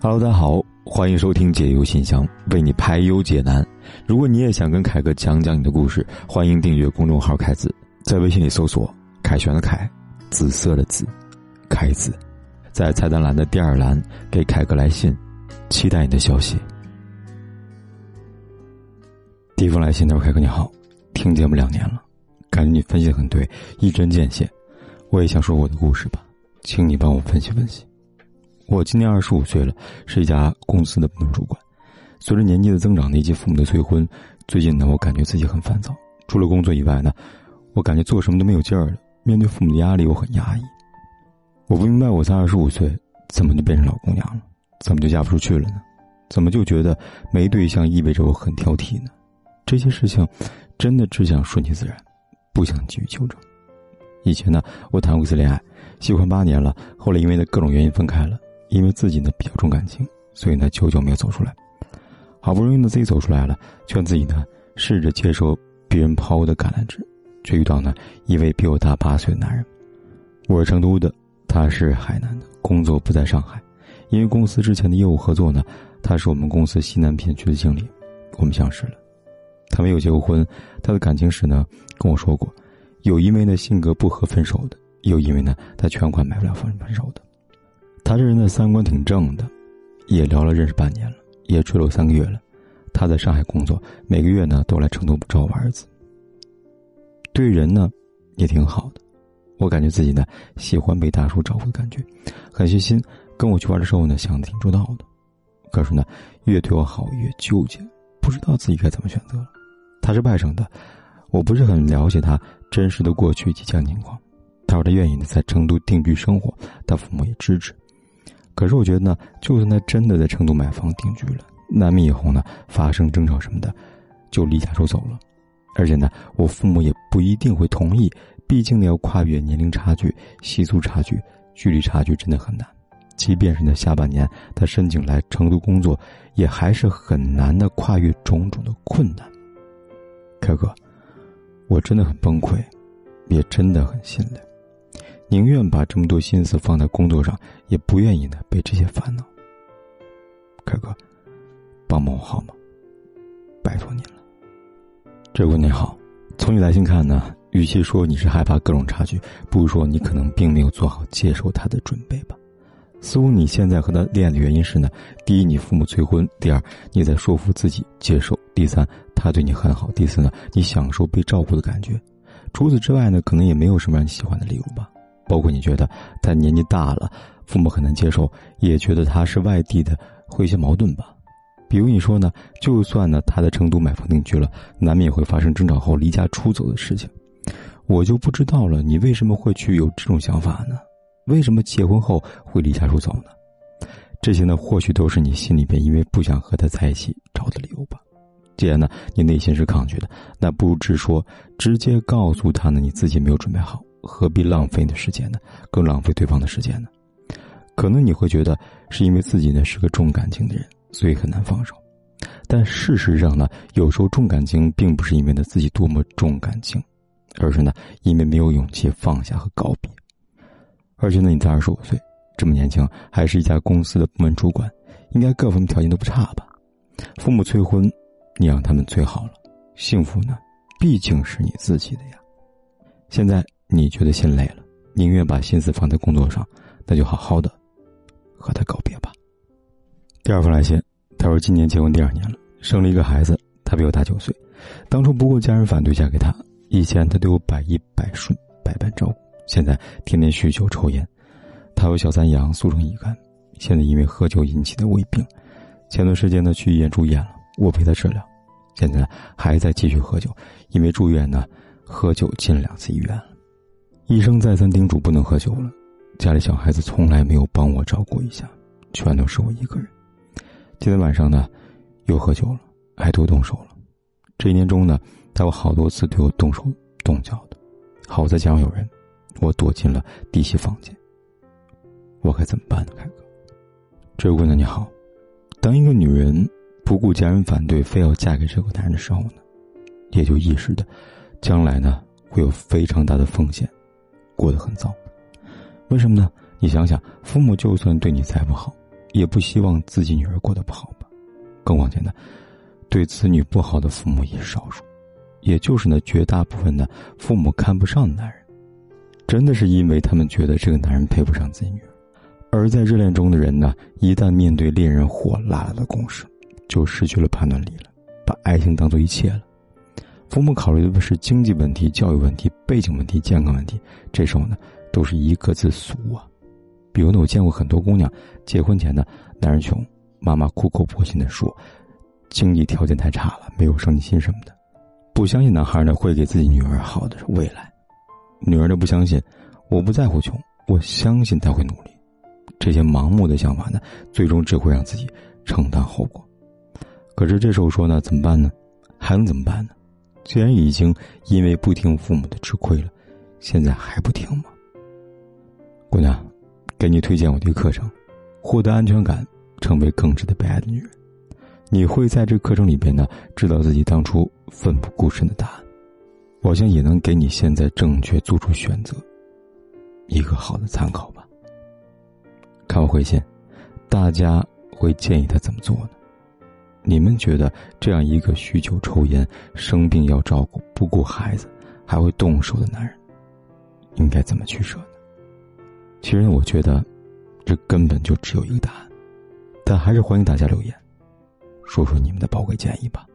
Hello，大家好，欢迎收听解忧信箱，为你排忧解难。如果你也想跟凯哥讲讲你的故事，欢迎订阅公众号“凯子”，在微信里搜索“凯旋的凯，紫色的紫，凯子”，在菜单栏的第二栏给凯哥来信，期待你的消息。第一封来信他说：“凯哥你好，听节目两年了，感觉你分析的很对，一针见血。我也想说我的故事吧，请你帮我分析分析。”我今年二十五岁了，是一家公司的部门主管。随着年纪的增长以及父母的催婚，最近呢，我感觉自己很烦躁。除了工作以外呢，我感觉做什么都没有劲儿了。面对父母的压力，我很压抑。我不明白，我才二十五岁，怎么就变成老姑娘了？怎么就嫁不出去了呢？怎么就觉得没对象意味着我很挑剔呢？这些事情，真的只想顺其自然，不想急于求证。以前呢，我谈过一次恋爱，喜欢八年了，后来因为各种原因分开了。因为自己呢比较重感情，所以呢久久没有走出来。好不容易呢自己走出来了，劝自己呢试着接受别人抛的橄榄枝，却遇到呢一位比我大八岁的男人。我是成都的，他是海南的，工作不在上海。因为公司之前的业务合作呢，他是我们公司西南片区的经理，我们相识了。他没有结过婚，他的感情史呢跟我说过，有因为呢性格不合分手的，有因为呢他全款买不了房分手的。他这人的三观挺正的，也聊了认识半年了，也追了我三个月了。他在上海工作，每个月呢都来成都找我玩一次。对人呢也挺好的，我感觉自己呢喜欢被大叔照顾的感觉，很细心。跟我去玩的时候呢想的挺周到的，可是呢越对我好越纠结，不知道自己该怎么选择了。他是外省的，我不是很了解他真实的过去及家庭情况。他说他愿意呢在成都定居生活，他父母也支持。可是我觉得呢，就算他真的在成都买房定居了，难免以后呢发生争吵什么的，就离家出走了。而且呢，我父母也不一定会同意，毕竟呢要跨越年龄差距、习俗差距、距离差距，真的很难。即便是在下半年他申请来成都工作，也还是很难的跨越种种的困难。凯哥，我真的很崩溃，也真的很心累。宁愿把这么多心思放在工作上，也不愿意呢被这些烦恼。凯哥，帮帮我好吗？拜托您了。这位你好，从你来信看呢，与其说你是害怕各种差距，不如说你可能并没有做好接受他的准备吧。似乎你现在和他恋爱的原因是呢：第一，你父母催婚；第二，你在说服自己接受；第三，他对你很好；第四呢，你享受被照顾的感觉。除此之外呢，可能也没有什么让你喜欢的理由吧。包括你觉得他年纪大了，父母很难接受，也觉得他是外地的，会有些矛盾吧？比如你说呢，就算呢他在成都买房定居了，难免会发生争吵后离家出走的事情。我就不知道了，你为什么会去有这种想法呢？为什么结婚后会离家出走呢？这些呢，或许都是你心里边因为不想和他在一起找的理由吧。既然呢你内心是抗拒的，那不如直说，直接告诉他呢你自己没有准备好。何必浪费你的时间呢？更浪费对方的时间呢？可能你会觉得是因为自己呢是个重感情的人，所以很难放手。但事实上呢，有时候重感情并不是因为呢自己多么重感情，而是呢因为没有勇气放下和告别。而且呢，你才二十五岁，这么年轻，还是一家公司的部门主管，应该各方面条件都不差吧？父母催婚，你让他们催好了，幸福呢，毕竟是你自己的呀。现在。你觉得心累了，宁愿把心思放在工作上，那就好好的和他告别吧。第二封来信，他说今年结婚第二年了，生了一个孩子，他比我大九岁。当初不顾家人反对嫁给他，以前他对我百依百顺，百般照顾。现在天天酗酒抽烟，他有小三阳，俗称乙肝，现在因为喝酒引起的胃病，前段时间呢去医院住院了，我陪他治疗，现在还在继续喝酒，因为住院呢喝酒进了两次医院了。医生再三叮嘱不能喝酒了，家里小孩子从来没有帮我照顾一下，全都是我一个人。今天晚上呢，又喝酒了，还多动手了。这一年中呢，他有好多次对我动手动脚的，好在家有人，我躲进了弟媳房间。我该怎么办呢，凯哥？这位姑娘你好，当一个女人不顾家人反对，非要嫁给这个男人的时候呢，也就意识到，将来呢会有非常大的风险。过得很糟，为什么呢？你想想，父母就算对你再不好，也不希望自己女儿过得不好吧？更往前的，对子女不好的父母也少数，也就是那绝大部分的父母看不上的男人，真的是因为他们觉得这个男人配不上自己女儿。而在热恋中的人呢，一旦面对恋人火辣辣的攻势，就失去了判断力了，把爱情当做一切了。父母考虑的是经济问题、教育问题、背景问题、健康问题，这时候呢，都是一个字俗啊。比如呢，我见过很多姑娘，结婚前呢，男人穷，妈妈苦口婆心的说，经济条件太差了，没有上进心什么的，不相信男孩呢会给自己女儿好的未来，女儿呢不相信，我不在乎穷，我相信他会努力，这些盲目的想法呢，最终只会让自己承担后果。可是这时候说呢，怎么办呢？还能怎么办呢？既然已经因为不听父母的吃亏了，现在还不听吗？姑娘，给你推荐我的一个课程，获得安全感，成为更值得被爱的女人。你会在这课程里边呢，知道自己当初奋不顾身的答案。我想也能给你现在正确做出选择一个好的参考吧。看我回信，大家会建议他怎么做呢？你们觉得这样一个酗酒、抽烟、生病要照顾、不顾孩子还会动手的男人，应该怎么取舍呢？其实我觉得，这根本就只有一个答案，但还是欢迎大家留言，说说你们的宝贵建议吧。